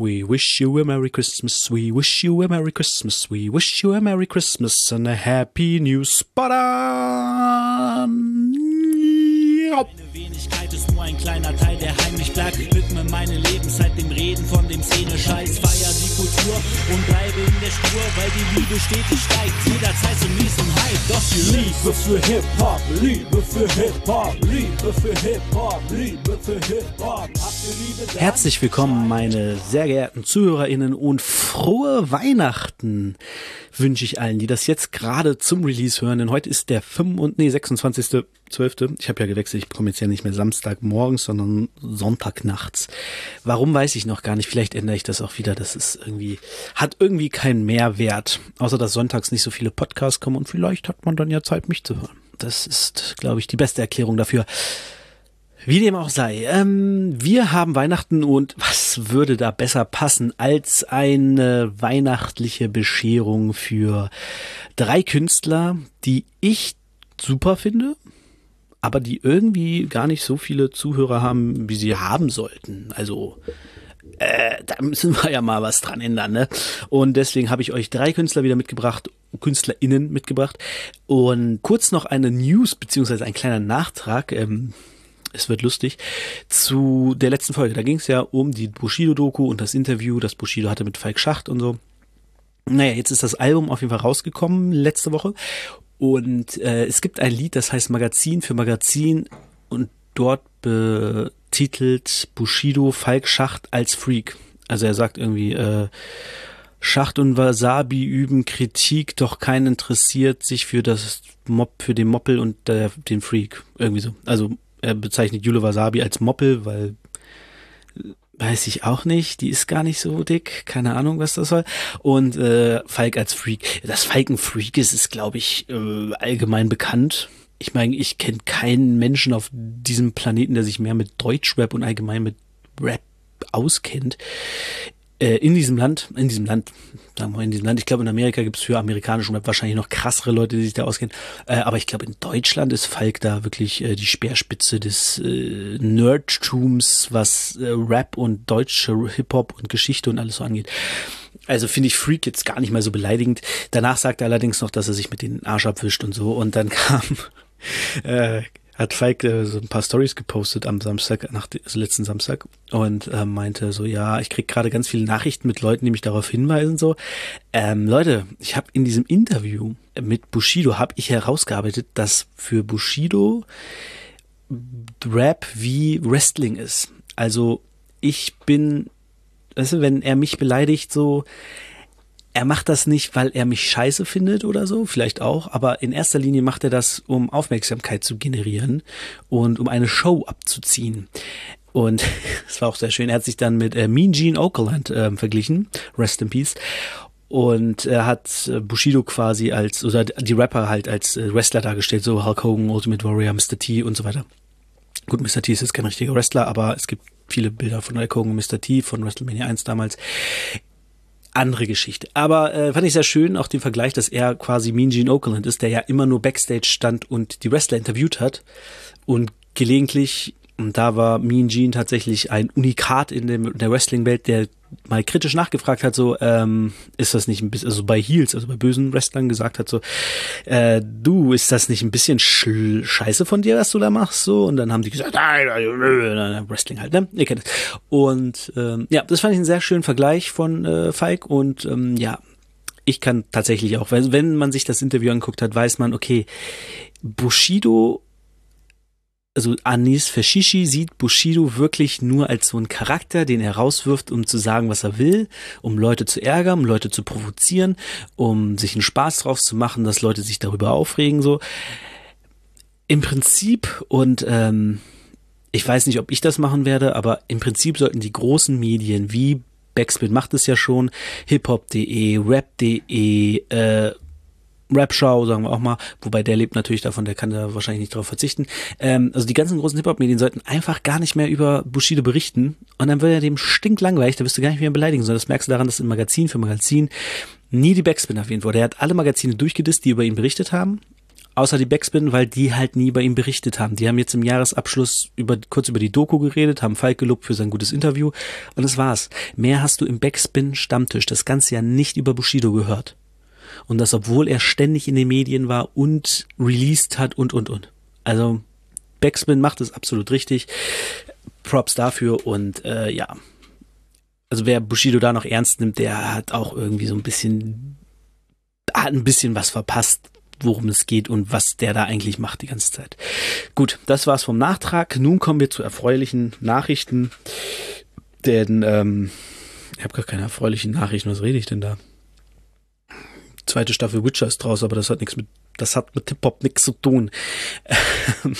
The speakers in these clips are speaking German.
We wish you a Merry Christmas, we wish you a Merry Christmas, we wish you a Merry Christmas and a Happy New Spot on. Meine Wenigkeit ist nur ein kleiner Teil, der heimlich bleibt. Widme meine Lebenszeit dem Reden von Szene feier die Kultur und bleibe in der Spur, weil die Liebe stetig steigt. Jederzeit zum nächsten Hype, doch die Liebe für Hip-Hop, Liebe für Hip-Hop, Liebe für Hip-Hop, Liebe für Hip-Hop. Herzlich willkommen, meine sehr geehrten ZuhörerInnen und frohe Weihnachten wünsche ich allen, die das jetzt gerade zum Release hören, denn heute ist der 25, nee, 26. 12. Ich habe ja gewechselt, ich komme jetzt ja nicht mehr Samstagmorgens, sondern Sonntagnachts. Warum weiß ich noch gar nicht. Vielleicht ändere ich das auch wieder. Das ist irgendwie, hat irgendwie keinen Mehrwert. Außer dass sonntags nicht so viele Podcasts kommen und vielleicht hat man dann ja Zeit, mich zu hören. Das ist, glaube ich, die beste Erklärung dafür. Wie dem auch sei, ähm, wir haben Weihnachten und was würde da besser passen als eine weihnachtliche Bescherung für drei Künstler, die ich super finde, aber die irgendwie gar nicht so viele Zuhörer haben, wie sie haben sollten. Also äh, da müssen wir ja mal was dran ändern, ne? Und deswegen habe ich euch drei Künstler wieder mitgebracht, KünstlerInnen mitgebracht. Und kurz noch eine News, beziehungsweise ein kleiner Nachtrag. Ähm, es wird lustig, zu der letzten Folge. Da ging es ja um die Bushido-Doku und das Interview, das Bushido hatte mit Falk Schacht und so. Naja, jetzt ist das Album auf jeden Fall rausgekommen letzte Woche. Und äh, es gibt ein Lied, das heißt Magazin für Magazin und dort betitelt Bushido Falk Schacht als Freak. Also er sagt irgendwie, äh, Schacht und Wasabi üben Kritik, doch keinen interessiert sich für das Mob, für den Moppel und äh, den Freak. Irgendwie so. Also er bezeichnet Jule Wasabi als Moppel, weil weiß ich auch nicht, die ist gar nicht so dick, keine Ahnung, was das soll. Und äh, Falk als Freak. Dass Falk ein Freak ist, ist, glaube ich, äh, allgemein bekannt. Ich meine, ich kenne keinen Menschen auf diesem Planeten, der sich mehr mit Deutschrap und allgemein mit Rap auskennt in diesem Land, in diesem Land, sagen wir mal in diesem Land, ich glaube in Amerika gibt es für amerikanischen Rap wahrscheinlich noch krassere Leute, die sich da auskennen, äh, aber ich glaube in Deutschland ist Falk da wirklich äh, die Speerspitze des äh, Nerdtums, was äh, Rap und deutsche Hip-Hop und Geschichte und alles so angeht. Also finde ich Freak jetzt gar nicht mal so beleidigend. Danach sagt er allerdings noch, dass er sich mit den Arsch abwischt und so und dann kam äh, hat Falk äh, so ein paar Stories gepostet am Samstag, nach, also letzten Samstag und äh, meinte so, ja, ich krieg gerade ganz viele Nachrichten mit Leuten, die mich darauf hinweisen, so. Ähm, Leute, ich habe in diesem Interview mit Bushido, habe ich herausgearbeitet, dass für Bushido Rap wie Wrestling ist. Also ich bin, weißt du, wenn er mich beleidigt, so, er macht das nicht, weil er mich scheiße findet oder so, vielleicht auch, aber in erster Linie macht er das, um Aufmerksamkeit zu generieren und um eine Show abzuziehen. Und es war auch sehr schön. Er hat sich dann mit äh, Mean Gene Okerlund äh, verglichen, Rest in Peace. Und er hat äh, Bushido quasi als, oder die Rapper halt als äh, Wrestler dargestellt, so Hulk Hogan, Ultimate Warrior, Mr. T und so weiter. Gut, Mr. T ist jetzt kein richtiger Wrestler, aber es gibt viele Bilder von Hulk Hogan, Mr. T, von WrestleMania 1 damals andere Geschichte. Aber äh, fand ich sehr schön, auch den Vergleich, dass er quasi Mean Gene Okerlund ist, der ja immer nur Backstage stand und die Wrestler interviewt hat und gelegentlich, und da war Mean Gene tatsächlich ein Unikat in, dem, in der Wrestling-Welt, der mal kritisch nachgefragt hat, so, ähm, ist das nicht ein bisschen, also bei Heels, also bei bösen Wrestlern gesagt hat, so, äh, du, ist das nicht ein bisschen scheiße von dir, was du da machst, so? Und dann haben die gesagt, nein, nein, Wrestling halt, ne? Ihr kennt es. Und ähm, ja, das fand ich einen sehr schönen Vergleich von äh, Falk und ähm, ja, ich kann tatsächlich auch, wenn man sich das Interview anguckt hat, weiß man, okay, Bushido also Anis Fashishi sieht Bushido wirklich nur als so einen Charakter, den er rauswirft, um zu sagen, was er will, um Leute zu ärgern, um Leute zu provozieren, um sich einen Spaß drauf zu machen, dass Leute sich darüber aufregen, so. Im Prinzip und ähm, ich weiß nicht, ob ich das machen werde, aber im Prinzip sollten die großen Medien wie Backspin macht es ja schon, hiphop.de, rap.de, äh, Rap-Show, sagen wir auch mal, wobei der lebt natürlich davon, der kann da wahrscheinlich nicht darauf verzichten. Ähm, also die ganzen großen Hip-Hop-Medien sollten einfach gar nicht mehr über Bushido berichten und dann wird er dem stinklangweilig, da wirst du gar nicht mehr beleidigen, sondern das merkst du daran, dass im Magazin für Magazin nie die Backspin erwähnt wurde. Er hat alle Magazine durchgedisst, die über ihn berichtet haben, außer die Backspin, weil die halt nie bei ihm berichtet haben. Die haben jetzt im Jahresabschluss über, kurz über die Doku geredet, haben Falk gelobt für sein gutes Interview und das war's. Mehr hast du im Backspin Stammtisch das ganze Jahr nicht über Bushido gehört. Und das, obwohl er ständig in den Medien war und released hat und, und, und. Also, Backspin macht es absolut richtig. Props dafür und äh, ja. Also wer Bushido da noch ernst nimmt, der hat auch irgendwie so ein bisschen, hat ein bisschen was verpasst, worum es geht und was der da eigentlich macht die ganze Zeit. Gut, das war's vom Nachtrag. Nun kommen wir zu erfreulichen Nachrichten. Denn ähm, ich habe gar keine erfreulichen Nachrichten. Was rede ich denn da? Zweite Staffel Witcher ist draus, aber das hat nichts mit, das hat mit Hip Hop nichts zu tun.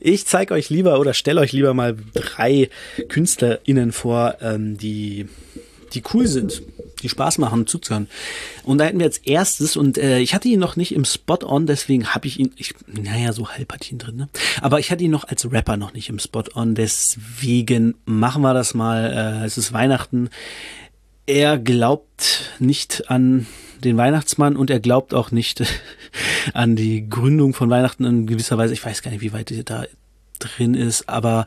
Ich zeige euch lieber oder stelle euch lieber mal drei KünstlerInnen vor, ähm, die, die cool sind, die Spaß machen zuzuhören. Und da hätten wir als erstes, und äh, ich hatte ihn noch nicht im Spot-On, deswegen habe ich ihn, ich, naja, so halb hatte ihn drin, ne? Aber ich hatte ihn noch als Rapper noch nicht im Spot-On, deswegen machen wir das mal. Äh, es ist Weihnachten. Er glaubt nicht an den Weihnachtsmann und er glaubt auch nicht an die Gründung von Weihnachten in gewisser Weise. Ich weiß gar nicht, wie weit er da drin ist, aber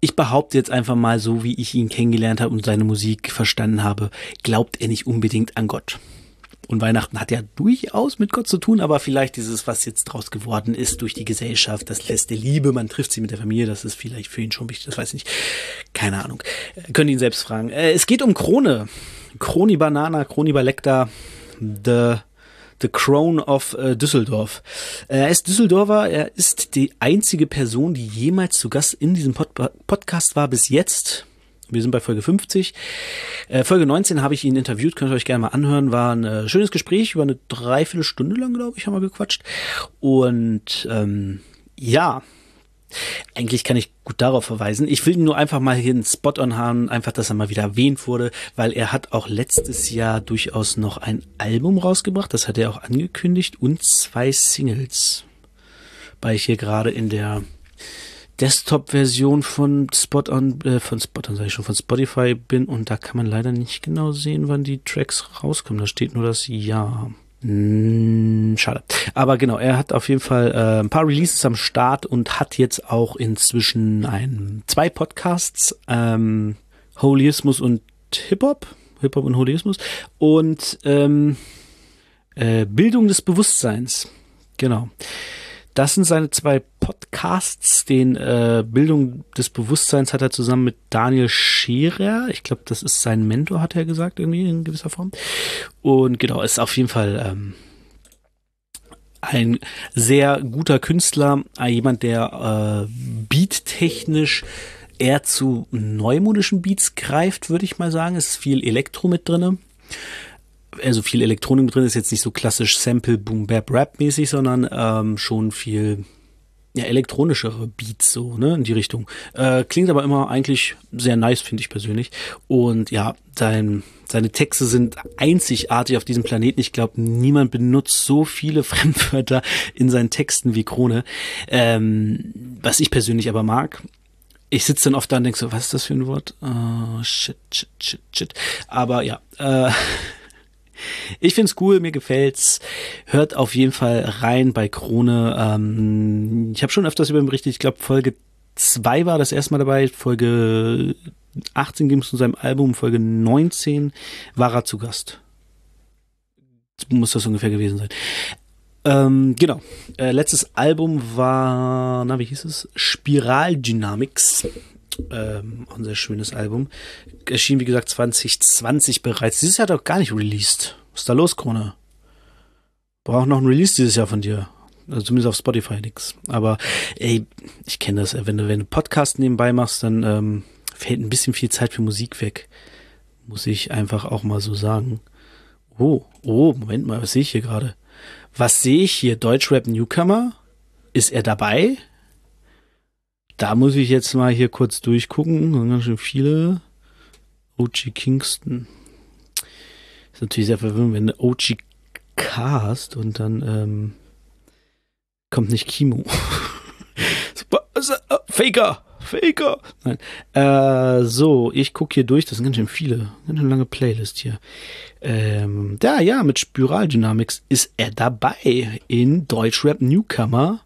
ich behaupte jetzt einfach mal so, wie ich ihn kennengelernt habe und seine Musik verstanden habe, glaubt er nicht unbedingt an Gott. Und Weihnachten hat ja durchaus mit Gott zu tun, aber vielleicht dieses, was jetzt draus geworden ist durch die Gesellschaft, das der Liebe, man trifft sie mit der Familie, das ist vielleicht für ihn schon wichtig, das weiß ich nicht. Keine Ahnung. Äh, können ihn selbst fragen. Äh, es geht um Krone. Kroni Banana, Kroni Balekta, The The Crown of äh, Düsseldorf. Er ist Düsseldorfer, er ist die einzige Person, die jemals zu Gast in diesem Pod Podcast war bis jetzt. Wir sind bei Folge 50. Äh, Folge 19 habe ich ihn interviewt, könnt ihr euch gerne mal anhören. War ein äh, schönes Gespräch, über eine Dreiviertelstunde lang, glaube ich, haben wir gequatscht. Und ähm, ja, eigentlich kann ich gut darauf verweisen. Ich will nur einfach mal hier einen Spot-on haben, einfach, dass er mal wieder erwähnt wurde, weil er hat auch letztes Jahr durchaus noch ein Album rausgebracht, das hat er auch angekündigt, und zwei Singles. Weil ich hier gerade in der Desktop-Version von Spot-on, äh, von Spot-on sage ich schon, von Spotify bin und da kann man leider nicht genau sehen, wann die Tracks rauskommen. Da steht nur das Jahr. Hm, schade. Aber genau, er hat auf jeden Fall äh, ein paar Releases am Start und hat jetzt auch inzwischen ein, zwei Podcasts, ähm, Holismus und Hip-Hop, Hip-Hop und Holismus und ähm, äh, Bildung des Bewusstseins. Genau. Das sind seine zwei Podcasts. Den äh, Bildung des Bewusstseins hat er zusammen mit Daniel Scherer. Ich glaube, das ist sein Mentor, hat er gesagt, irgendwie in gewisser Form. Und genau, ist auf jeden Fall ähm, ein sehr guter Künstler, äh, jemand, der äh, beattechnisch eher zu neumodischen Beats greift, würde ich mal sagen. Es ist viel Elektro mit drinne also viel Elektronik drin ist jetzt nicht so klassisch Sample Boom Bap Rap mäßig, sondern ähm, schon viel ja, elektronischere Beats so, ne, in die Richtung. Äh, klingt aber immer eigentlich sehr nice, finde ich persönlich. Und ja, sein, seine Texte sind einzigartig auf diesem Planeten. Ich glaube, niemand benutzt so viele Fremdwörter in seinen Texten wie Krone. Ähm, was ich persönlich aber mag. Ich sitze dann oft da und denke so, was ist das für ein Wort? Oh, shit, shit, shit, shit. Aber ja, äh, ich find's cool, mir gefällt's. Hört auf jeden Fall rein bei Krone. Ähm, ich habe schon öfters über ihn berichtet. Ich glaube, Folge 2 war das erste Mal dabei. Folge 18 ging es zu seinem Album. Folge 19 war er zu Gast. Muss das ungefähr gewesen sein. Ähm, genau. Äh, letztes Album war, na, wie hieß es? Spiral Dynamics. Ähm, auch ein sehr schönes Album. Erschien, wie gesagt, 2020 bereits. Dieses Jahr doch gar nicht released. Was ist da los, Krone? Braucht noch ein Release dieses Jahr von dir. Also zumindest auf Spotify nix. Aber ey, ich kenne das. Wenn du, wenn du Podcast nebenbei machst, dann ähm, fällt ein bisschen viel Zeit für Musik weg. Muss ich einfach auch mal so sagen. Oh, oh, Moment mal, was sehe ich hier gerade? Was sehe ich hier? Deutschrap Newcomer? Ist er dabei? Da muss ich jetzt mal hier kurz durchgucken. Da ganz schön viele. OG Kingston. Ist natürlich sehr verwirrend, wenn du OG Cast und dann ähm, kommt nicht Kimo. Faker! Faker. Nein. Äh, so, ich gucke hier durch. Das sind ganz schön viele. Ganz schön lange Playlist hier. Ähm, da, ja, mit Spiral Dynamics ist er dabei in Deutschrap Newcomer.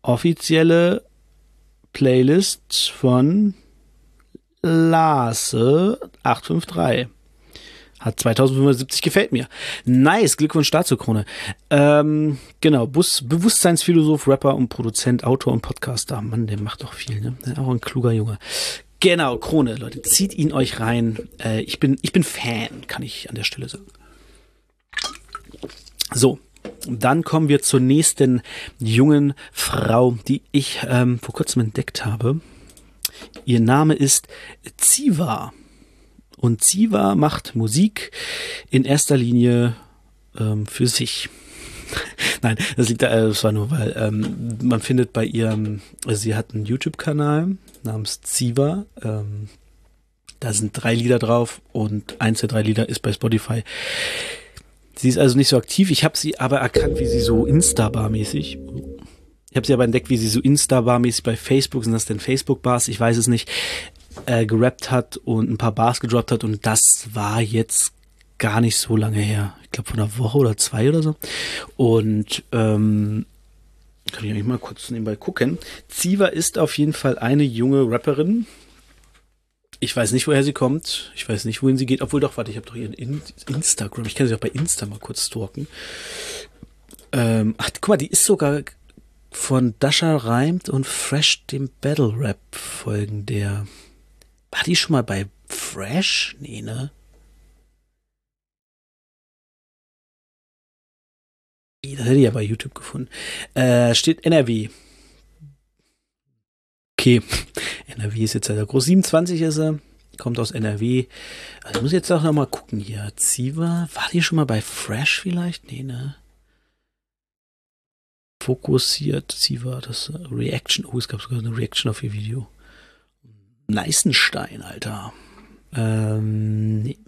Offizielle Playlist von Lase 853. Hat 2570 gefällt mir. Nice, Glückwunsch dazu, Krone. Ähm, genau, Bus, Bewusstseinsphilosoph, Rapper und Produzent, Autor und Podcaster. Mann, der macht doch viel, ne? Auch ein kluger Junge. Genau, Krone, Leute, zieht ihn euch rein. Äh, ich bin, ich bin Fan, kann ich an der Stelle sagen. So, dann kommen wir zur nächsten jungen Frau, die ich ähm, vor kurzem entdeckt habe. Ihr Name ist Ziva. Und Ziva macht Musik in erster Linie ähm, für sich. Nein, das liegt, äh, das war nur, weil ähm, man findet bei ihrem, also sie hat einen YouTube-Kanal namens Ziva. Ähm, da sind drei Lieder drauf und eins der drei Lieder ist bei Spotify. Sie ist also nicht so aktiv. Ich habe sie aber erkannt, wie sie so Instabar-mäßig. Ich habe sie aber entdeckt, wie sie so Instabar-mäßig bei Facebook, sind das denn Facebook-Bars? Ich weiß es nicht äh, gerappt hat und ein paar Bars gedroppt hat und das war jetzt gar nicht so lange her. Ich glaube von einer Woche oder zwei oder so. Und ähm, kann ich eigentlich mal kurz nebenbei gucken. Ziva ist auf jeden Fall eine junge Rapperin. Ich weiß nicht, woher sie kommt. Ich weiß nicht, wohin sie geht. Obwohl doch, warte, ich habe doch ihren In Instagram. Ich kann sie auch bei Insta mal kurz stalken. Ähm, ach, guck mal, die ist sogar von Dasha Reimt und Fresh dem Battle Rap Folgen der. War die schon mal bei Fresh? Nee, ne? Das hätte ich ja bei YouTube gefunden. Äh, steht NRW. Okay. NRW ist jetzt sehr groß. 27 ist er. Kommt aus NRW. Also ich muss jetzt auch noch mal gucken hier. Ziva. War die schon mal bei Fresh vielleicht? Nee, ne? Fokussiert. Ziva. Das Reaction. Oh, es gab sogar eine Reaction auf ihr Video. Neißenstein, Alter. Ähm, nee.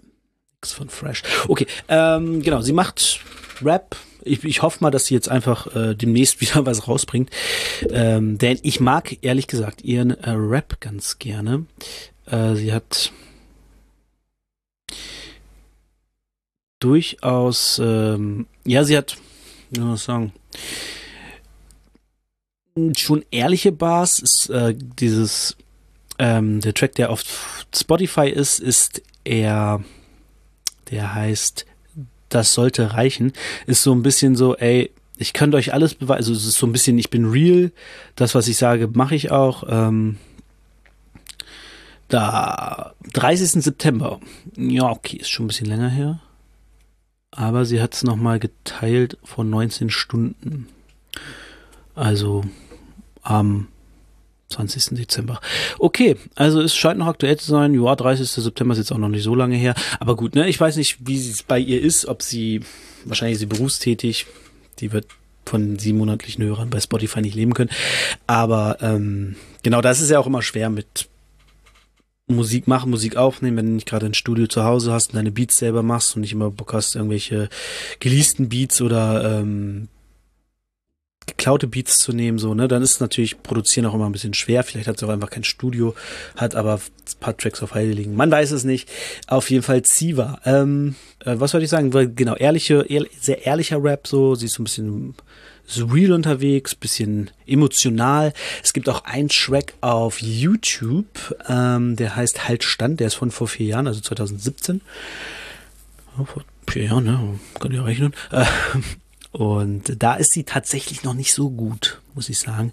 Nix von Fresh. Okay, ähm, genau, sie macht Rap. Ich, ich hoffe mal, dass sie jetzt einfach äh, demnächst wieder was rausbringt. Ähm, denn ich mag, ehrlich gesagt, ihren äh, Rap ganz gerne. Äh, sie hat durchaus, ähm, ja, sie hat, wie soll man sagen, schon ehrliche Bars. Ist, äh, dieses ähm, der Track, der auf Spotify ist, ist eher, der heißt Das sollte reichen. Ist so ein bisschen so, ey, ich könnte euch alles beweisen. Also es ist so ein bisschen, ich bin real. Das, was ich sage, mache ich auch. Ähm, da, 30. September. Ja, okay, ist schon ein bisschen länger her. Aber sie hat es nochmal geteilt von 19 Stunden. Also am 20. Dezember. Okay, also es scheint noch aktuell zu sein. Ja, 30. September ist jetzt auch noch nicht so lange her. Aber gut, ne, ich weiß nicht, wie es bei ihr ist, ob sie, wahrscheinlich ist sie berufstätig. Die wird von sieben monatlichen Hörern bei Spotify nicht leben können. Aber ähm, genau, das ist ja auch immer schwer mit Musik machen, Musik aufnehmen, wenn du nicht gerade ein Studio zu Hause hast und deine Beats selber machst und nicht immer Bock hast, irgendwelche geleasten Beats oder ähm, geklaute Beats zu nehmen, so, ne, dann ist natürlich Produzieren auch immer ein bisschen schwer. Vielleicht hat sie auch einfach kein Studio, hat aber ein paar Tracks auf Heide liegen. Man weiß es nicht. Auf jeden Fall Ziva. Ähm, äh, was wollte ich sagen? Genau, ehrliche, ehr, sehr ehrlicher Rap, so. Sie ist so ein bisschen surreal unterwegs, bisschen emotional. Es gibt auch einen Track auf YouTube, ähm, der heißt Halt Stand, der ist von vor vier Jahren, also 2017. Oh, vor vier Jahren, ne? Kann ich rechnen. Äh, und da ist sie tatsächlich noch nicht so gut, muss ich sagen.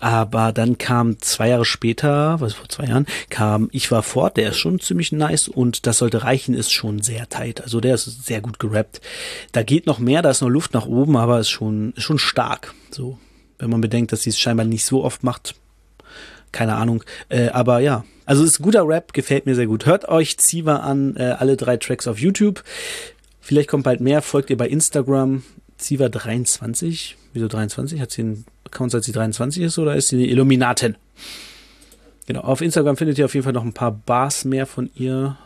Aber dann kam zwei Jahre später, was vor zwei Jahren, kam Ich war fort, der ist schon ziemlich nice und das sollte reichen, ist schon sehr tight. Also der ist sehr gut gerappt. Da geht noch mehr, da ist noch Luft nach oben, aber ist schon, ist schon stark. So, wenn man bedenkt, dass sie es scheinbar nicht so oft macht. Keine Ahnung. Äh, aber ja, also ist guter Rap, gefällt mir sehr gut. Hört euch Ziva an, äh, alle drei Tracks auf YouTube. Vielleicht kommt bald mehr, folgt ihr bei Instagram. Ziva 23. Wieso 23? Hat sie einen Account, seit sie 23 ist oder ist sie eine Illuminatin? Genau, auf Instagram findet ihr auf jeden Fall noch ein paar Bars mehr von ihr.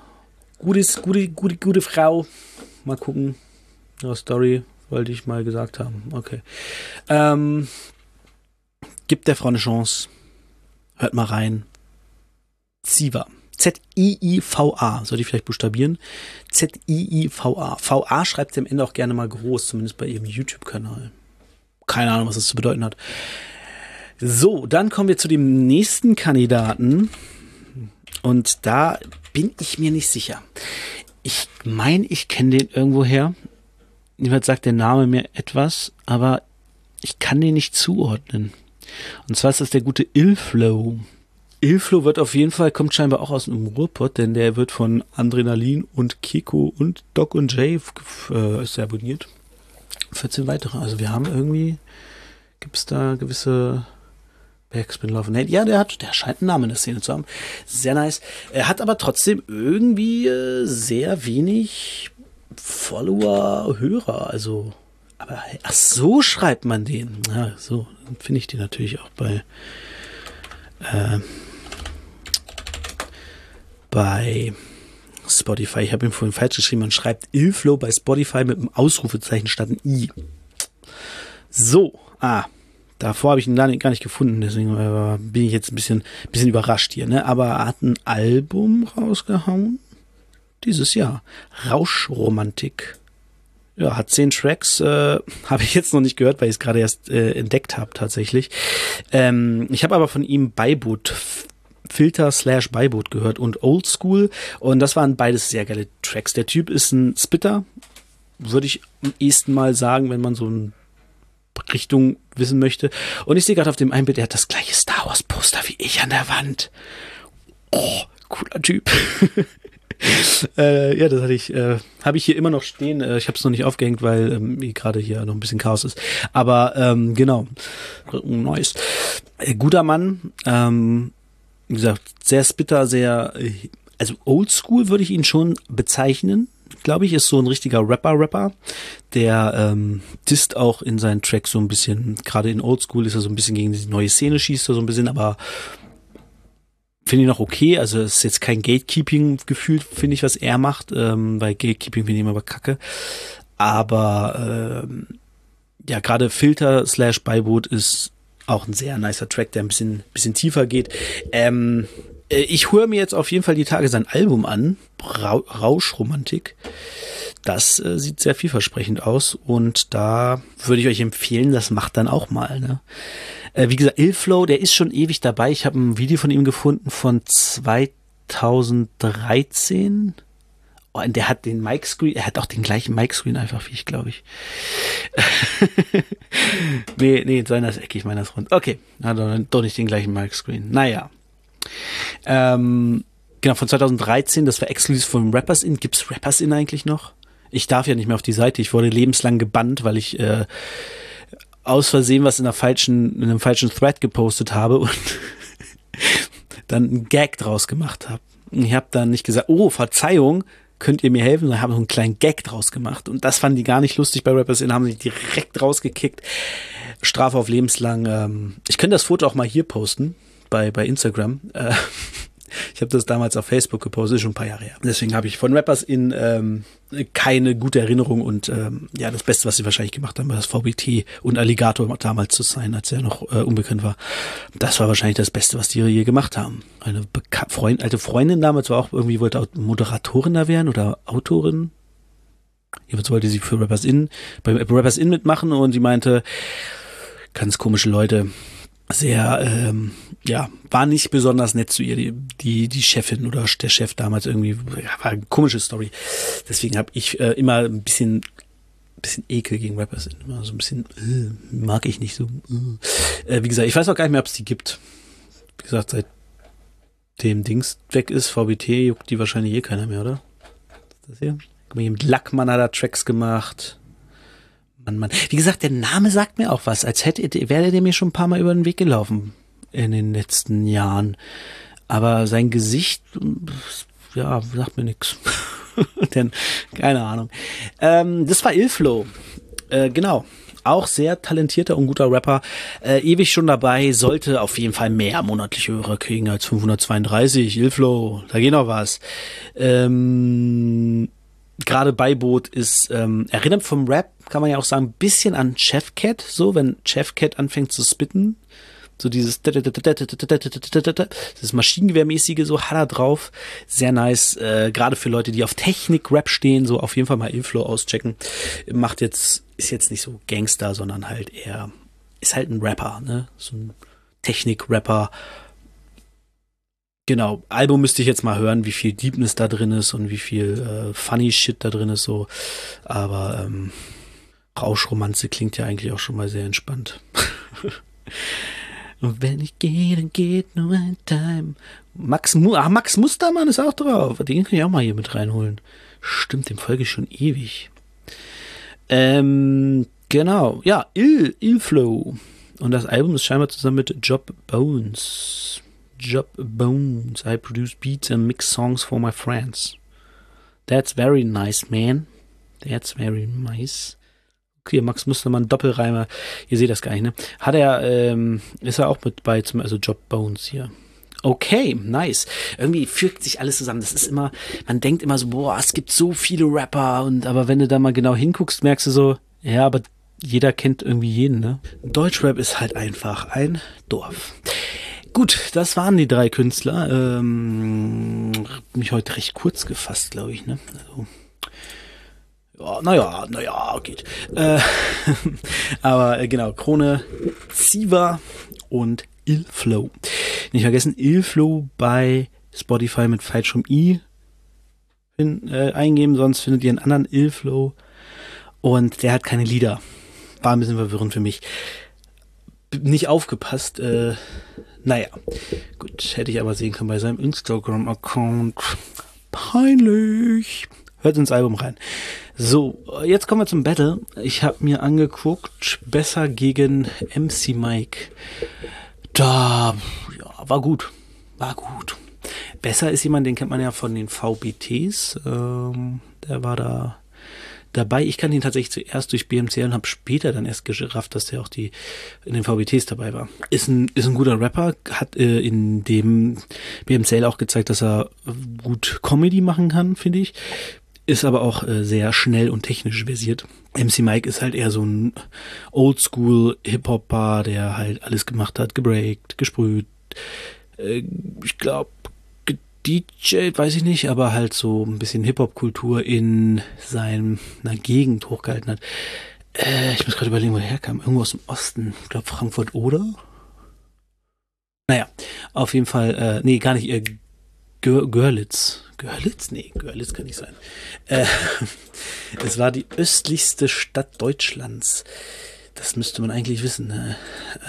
Gutes, gute, gute, gute Frau. Mal gucken. Ja, Story wollte ich mal gesagt haben. Okay. Ähm, gibt der Frau eine Chance. Hört mal rein. Ziva. Z-I-I-V-A. Soll ich vielleicht buchstabieren? Z-I-I-V-A. V-A schreibt sie am Ende auch gerne mal groß, zumindest bei ihrem YouTube-Kanal. Keine Ahnung, was das zu bedeuten hat. So, dann kommen wir zu dem nächsten Kandidaten. Und da bin ich mir nicht sicher. Ich meine, ich kenne den irgendwoher. Niemand sagt der Name mir etwas, aber ich kann den nicht zuordnen. Und zwar ist das der gute Ilflow. Ilflow wird auf jeden Fall, kommt scheinbar auch aus dem Ruhrpott, denn der wird von Adrenalin und Kiko und Doc und Jay äh, ist abonniert. 14 weitere. Also wir haben irgendwie, gibt es da gewisse Backspin Love Hate. Ja, der hat, der scheint einen Namen in der Szene zu haben. Sehr nice. Er hat aber trotzdem irgendwie äh, sehr wenig Follower, Hörer. Also, aber ach so schreibt man den. Ja, so finde ich die natürlich auch bei äh, bei Spotify. Ich habe ihn vorhin falsch geschrieben. Man schreibt Ilflow bei Spotify mit einem Ausrufezeichen statt ein I. So, ah, davor habe ich ihn gar nicht gefunden, deswegen äh, bin ich jetzt ein bisschen, bisschen überrascht hier. Ne? Aber er hat ein Album rausgehauen dieses Jahr. Rauschromantik. Ja, hat zehn Tracks, äh, habe ich jetzt noch nicht gehört, weil ich es gerade erst äh, entdeckt habe tatsächlich. Ähm, ich habe aber von ihm Beiboot Filter slash Beiboot gehört und Old School und das waren beides sehr geile Tracks. Der Typ ist ein Spitter, würde ich am ehesten mal sagen, wenn man so ein Richtung wissen möchte. Und ich sehe gerade auf dem Einbild, er hat das gleiche Star Wars Poster wie ich an der Wand. Oh, cooler Typ. äh, ja, das hatte ich, äh, habe ich hier immer noch stehen. Äh, ich habe es noch nicht aufgehängt, weil ähm, gerade hier noch ein bisschen Chaos ist. Aber ähm, genau, nice. Äh, guter Mann. Ähm, wie gesagt, sehr spitter, sehr, äh, also oldschool würde ich ihn schon bezeichnen glaube ich, ist so ein richtiger Rapper-Rapper, der ähm, disst auch in seinen Tracks so ein bisschen, gerade in Oldschool ist er so ein bisschen gegen die neue Szene schießt er so ein bisschen, aber finde ich noch okay. Also es ist jetzt kein Gatekeeping gefühlt, finde ich, was er macht, ähm, weil Gatekeeping finde ich immer kacke. Aber ähm, ja, gerade Filter slash Beiboot ist auch ein sehr nicer Track, der ein bisschen, bisschen tiefer geht. Ähm, äh, ich höre mir jetzt auf jeden Fall die Tage sein Album an, Ra Rauschromantik. Das äh, sieht sehr vielversprechend aus und da würde ich euch empfehlen, das macht dann auch mal. Ne? Äh, wie gesagt, Ilflow, der ist schon ewig dabei. Ich habe ein Video von ihm gefunden von 2013. Oh, und der hat den Mic Screen, er hat auch den gleichen Mic Screen einfach wie ich, glaube ich. nee, nee, seiner ist eckig, meiner ist rund. Okay, hat doch nicht den gleichen Mic Screen. Naja. Ähm, genau, von 2013, das war exklusiv von Rappers In. Gibt's Rappers In eigentlich noch? Ich darf ja nicht mehr auf die Seite. Ich wurde lebenslang gebannt, weil ich äh, aus Versehen was in, einer falschen, in einem falschen Thread gepostet habe und dann einen Gag draus gemacht habe. Ich habe dann nicht gesagt, oh, Verzeihung, könnt ihr mir helfen? Und habe so einen kleinen Gag draus gemacht. Und das fanden die gar nicht lustig bei Rappers In, haben sie direkt rausgekickt. Strafe auf lebenslang. Ähm, ich könnte das Foto auch mal hier posten bei, bei Instagram. Äh, ich habe das damals auf Facebook gepostet, schon ein paar Jahre her. Deswegen habe ich von Rappers in ähm, keine gute Erinnerung und ähm, ja, das Beste, was sie wahrscheinlich gemacht haben, war das VBT und Alligator damals zu sein, als er noch äh, unbekannt war. Das war wahrscheinlich das Beste, was die je gemacht haben. Eine Beka Freund, alte Freundin damals war auch irgendwie, wollte Moderatorin da werden oder Autorin. Jedenfalls wollte sie für Rappers In, bei Rappers In mitmachen und sie meinte, ganz komische Leute, sehr, ähm, ja, war nicht besonders nett zu ihr, die, die, die Chefin oder der Chef damals irgendwie, ja, war eine komische Story. Deswegen habe ich äh, immer ein bisschen, bisschen Ekel gegen Rappers, immer so ein bisschen, äh, mag ich nicht so. Äh. Wie gesagt, ich weiß auch gar nicht mehr, ob es die gibt. Wie gesagt, seit dem Dings weg ist, VBT, juckt die wahrscheinlich eh keiner mehr, oder? Das hier? Guck mal, hier mit Lackmann hat er Tracks gemacht. Mann, Mann. Wie gesagt, der Name sagt mir auch was, als hätte, wäre der mir schon ein paar Mal über den Weg gelaufen in den letzten Jahren. Aber sein Gesicht, ja, sagt mir nix. Denn, keine Ahnung. Ähm, das war Ilflow. Äh, genau. Auch sehr talentierter und guter Rapper. Äh, ewig schon dabei, sollte auf jeden Fall mehr monatliche Hörer kriegen als 532. Ilflow, da geht noch was. Ähm, gerade Beiboot ist, ähm, erinnert vom Rap, kann man ja auch sagen, ein bisschen an Chef Cat, so, wenn Chef Cat anfängt zu spitten. So dieses das Maschinengewehrmäßige so hat er drauf. Sehr nice. Äh, Gerade für Leute, die auf Technik-Rap stehen, so auf jeden Fall mal Inflow auschecken. Macht jetzt, ist jetzt nicht so Gangster, sondern halt eher, ist halt ein Rapper, ne? So ein Technik-Rapper. Genau, Album müsste ich jetzt mal hören, wie viel Deepness da drin ist und wie viel äh, Funny Shit da drin ist, so. Aber ähm, Rauschromanze klingt ja eigentlich auch schon mal sehr entspannt. Und wenn ich gehe, dann geht nur ein Time. Max, Mu Ach, Max Mustermann ist auch drauf. Den kann ich auch mal hier mit reinholen. Stimmt, dem folge ich schon ewig. Ähm, genau. Ja, Il, Ilflow. Und das Album ist scheinbar zusammen mit Job Bones. Job Bones. I produce beats and mix songs for my friends. That's very nice, man. That's very nice. Okay, Max Mustermann, Doppelreimer, ihr seht das gar nicht, ne? Hat er, ähm, ist er auch mit bei zum, also Job Bones hier. Okay, nice. Irgendwie fügt sich alles zusammen. Das ist immer, man denkt immer so, boah, es gibt so viele Rapper und aber wenn du da mal genau hinguckst, merkst du so, ja, aber jeder kennt irgendwie jeden, ne? Deutschrap ist halt einfach ein Dorf. Gut, das waren die drei Künstler. Ähm, mich heute recht kurz gefasst, glaube ich, ne? Also ja, naja, naja, geht. Äh, aber äh, genau, Krone, Ziva und Ilflow. Nicht vergessen, Ilflow bei Spotify mit falschem i hin, äh, eingeben, sonst findet ihr einen anderen Ilflow. Und der hat keine Lieder. War ein bisschen verwirrend für mich. Nicht aufgepasst. Äh, naja, gut, hätte ich aber sehen können bei seinem Instagram-Account. Peinlich. Hört ins Album rein. So, jetzt kommen wir zum Battle. Ich habe mir angeguckt, besser gegen MC Mike. Da, ja, war gut. War gut. Besser ist jemand, den kennt man ja von den VBTs. Ähm, der war da dabei. Ich kannte ihn tatsächlich zuerst durch BMCL und habe später dann erst gerafft, dass der auch die in den VBTs dabei war. Ist ein, ist ein guter Rapper, hat äh, in dem BMCL auch gezeigt, dass er gut Comedy machen kann, finde ich ist aber auch äh, sehr schnell und technisch versiert. MC Mike ist halt eher so ein Oldschool Hip-Hopper, der halt alles gemacht hat, gebreakt, gesprüht, äh, ich glaube DJ, weiß ich nicht, aber halt so ein bisschen Hip-Hop-Kultur in seiner Gegend hochgehalten hat. Äh, ich muss gerade überlegen, wo er herkam. Irgendwo aus dem Osten. Ich glaube Frankfurt oder? Naja, auf jeden Fall, äh, nee, gar nicht, äh, Görlitz. Görlitz? Nee, Görlitz kann nicht sein. Äh, es war die östlichste Stadt Deutschlands. Das müsste man eigentlich wissen. Ne?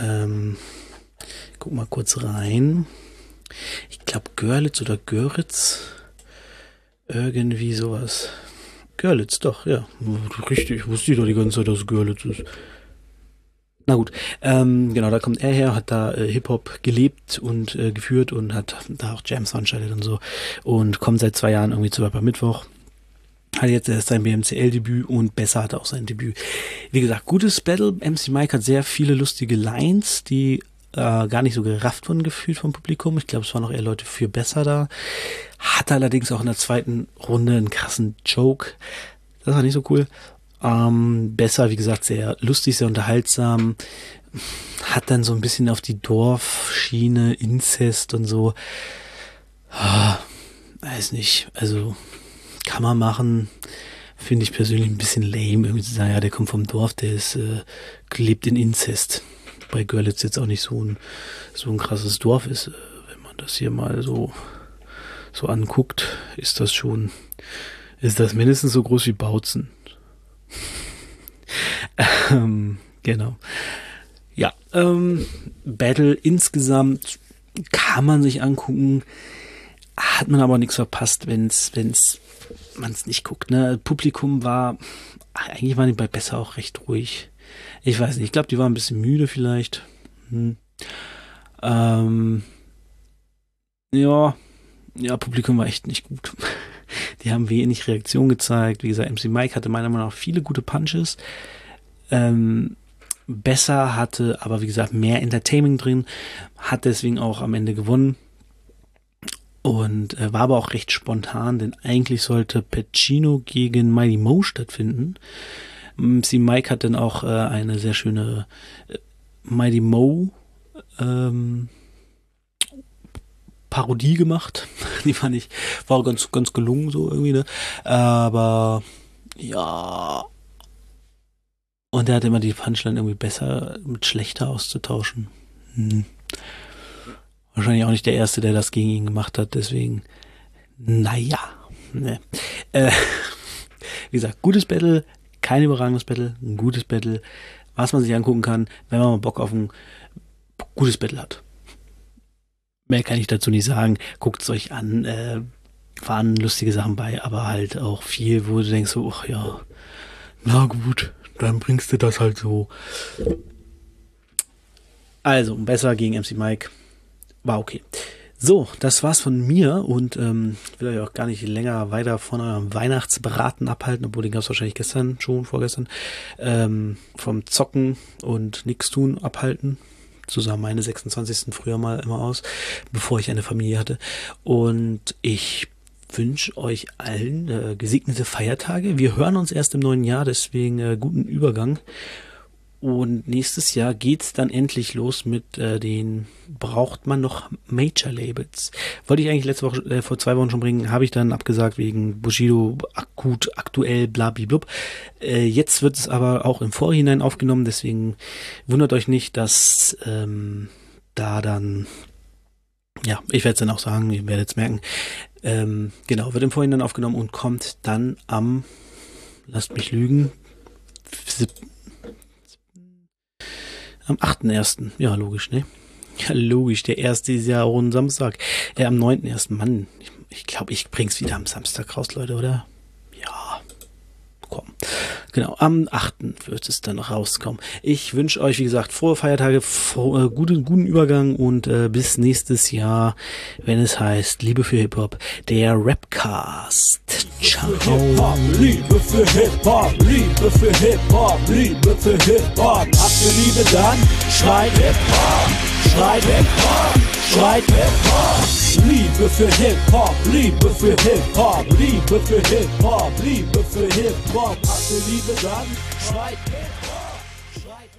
Ähm, guck mal kurz rein. Ich glaube Görlitz oder Göritz. Irgendwie sowas. Görlitz, doch, ja. Richtig, wusste ich doch die ganze Zeit, dass Görlitz ist. Na gut, ähm, genau, da kommt er her, hat da äh, Hip-Hop gelebt und äh, geführt und hat da auch Jams veranstaltet und so und kommt seit zwei Jahren irgendwie zu Rapper Mittwoch. Hat jetzt erst sein BMCL-Debüt und besser hat auch sein Debüt. Wie gesagt, gutes Battle. MC Mike hat sehr viele lustige Lines, die äh, gar nicht so gerafft wurden gefühlt vom Publikum. Ich glaube, es waren noch eher Leute für besser da. Hat allerdings auch in der zweiten Runde einen krassen Joke. Das war nicht so cool. Ähm, besser, wie gesagt, sehr lustig, sehr unterhaltsam. Hat dann so ein bisschen auf die Dorfschiene, Inzest und so. Ah, weiß nicht, also kann man machen. Finde ich persönlich ein bisschen lame, irgendwie zu sagen, ja, der kommt vom Dorf, der ist, äh, lebt in Inzest. Bei Görlitz jetzt auch nicht so ein, so ein krasses Dorf ist. Äh, wenn man das hier mal so, so anguckt, ist das schon, ist das mindestens so groß wie Bautzen ähm, genau. Ja, ähm, Battle insgesamt kann man sich angucken, hat man aber nichts verpasst, wenn's, wenn's man es nicht guckt. Ne? Publikum war, eigentlich waren die bei Besser auch recht ruhig. Ich weiß nicht, ich glaube, die waren ein bisschen müde vielleicht. Hm. Ähm, ja, ja, Publikum war echt nicht gut. Die haben wenig Reaktion gezeigt. Wie gesagt, MC Mike hatte meiner Meinung nach viele gute Punches. Ähm, besser hatte, aber wie gesagt, mehr Entertainment drin, hat deswegen auch am Ende gewonnen. Und äh, war aber auch recht spontan, denn eigentlich sollte Pacino gegen Mighty Mo stattfinden. MC Mike hat dann auch äh, eine sehr schöne äh, Mighty Mo ähm, Parodie gemacht. Die fand ich, war ganz, ganz gelungen so irgendwie, ne? Aber ja. Und er hat immer die Punchline irgendwie besser mit schlechter auszutauschen. Hm. Wahrscheinlich auch nicht der Erste, der das gegen ihn gemacht hat, deswegen, naja. Ne. Äh, wie gesagt, gutes Battle, kein überragendes Battle, ein gutes Battle, was man sich angucken kann, wenn man mal Bock auf ein gutes Battle hat. Mehr kann ich dazu nicht sagen. Guckt es euch an. Äh, waren lustige Sachen bei, aber halt auch viel, wo du denkst, so, ach ja, na gut, dann bringst du das halt so. Also, besser gegen MC Mike. War okay. So, das war's von mir und ähm, ich will euch auch gar nicht länger weiter von eurem Weihnachtsbraten abhalten, obwohl den gab's wahrscheinlich gestern schon, vorgestern, ähm, vom Zocken und nix tun abhalten. So sah meine 26. früher mal immer aus, bevor ich eine Familie hatte. Und ich wünsche euch allen äh, gesegnete Feiertage. Wir hören uns erst im neuen Jahr, deswegen äh, guten Übergang. Und nächstes Jahr geht's dann endlich los mit äh, den braucht man noch Major Labels. Wollte ich eigentlich letzte Woche äh, vor zwei Wochen schon bringen, habe ich dann abgesagt wegen Bushido akut aktuell blablablub. Äh, jetzt wird es aber auch im Vorhinein aufgenommen, deswegen wundert euch nicht, dass ähm, da dann ja, ich werde es dann auch sagen, ihr werdet es merken. Ähm, genau, wird im Vorhinein aufgenommen und kommt dann am, lasst mich lügen, am 8.1. Ja, logisch, ne? Ja, logisch. Der erste ist ja auch ein Samstag. Äh, am 9.1. Mann, ich, glaube, ich bring's wieder am Samstag raus, Leute, oder? Ja. Komm. Genau, am 8. wird es dann rauskommen. Ich wünsche euch, wie gesagt, frohe Feiertage, frohe, äh, guten, guten Übergang und äh, bis nächstes Jahr, wenn es heißt Liebe für Hip-Hop, der Rapcast. Ciao. Liebe für Hip-Hop, Liebe für Hip-Hop, Liebe für Hip-Hop. Habt ihr Liebe dann? Schreit Hip-Hop, schreit Hip-Hop, schreit Hip-Hop. Liebe für Hip-Hop, Liebe für Hip-Hop, Liebe für Hip-Hop, Liebe für Hip-Hop. Habt ihr Liebe dann? Hip-Hop.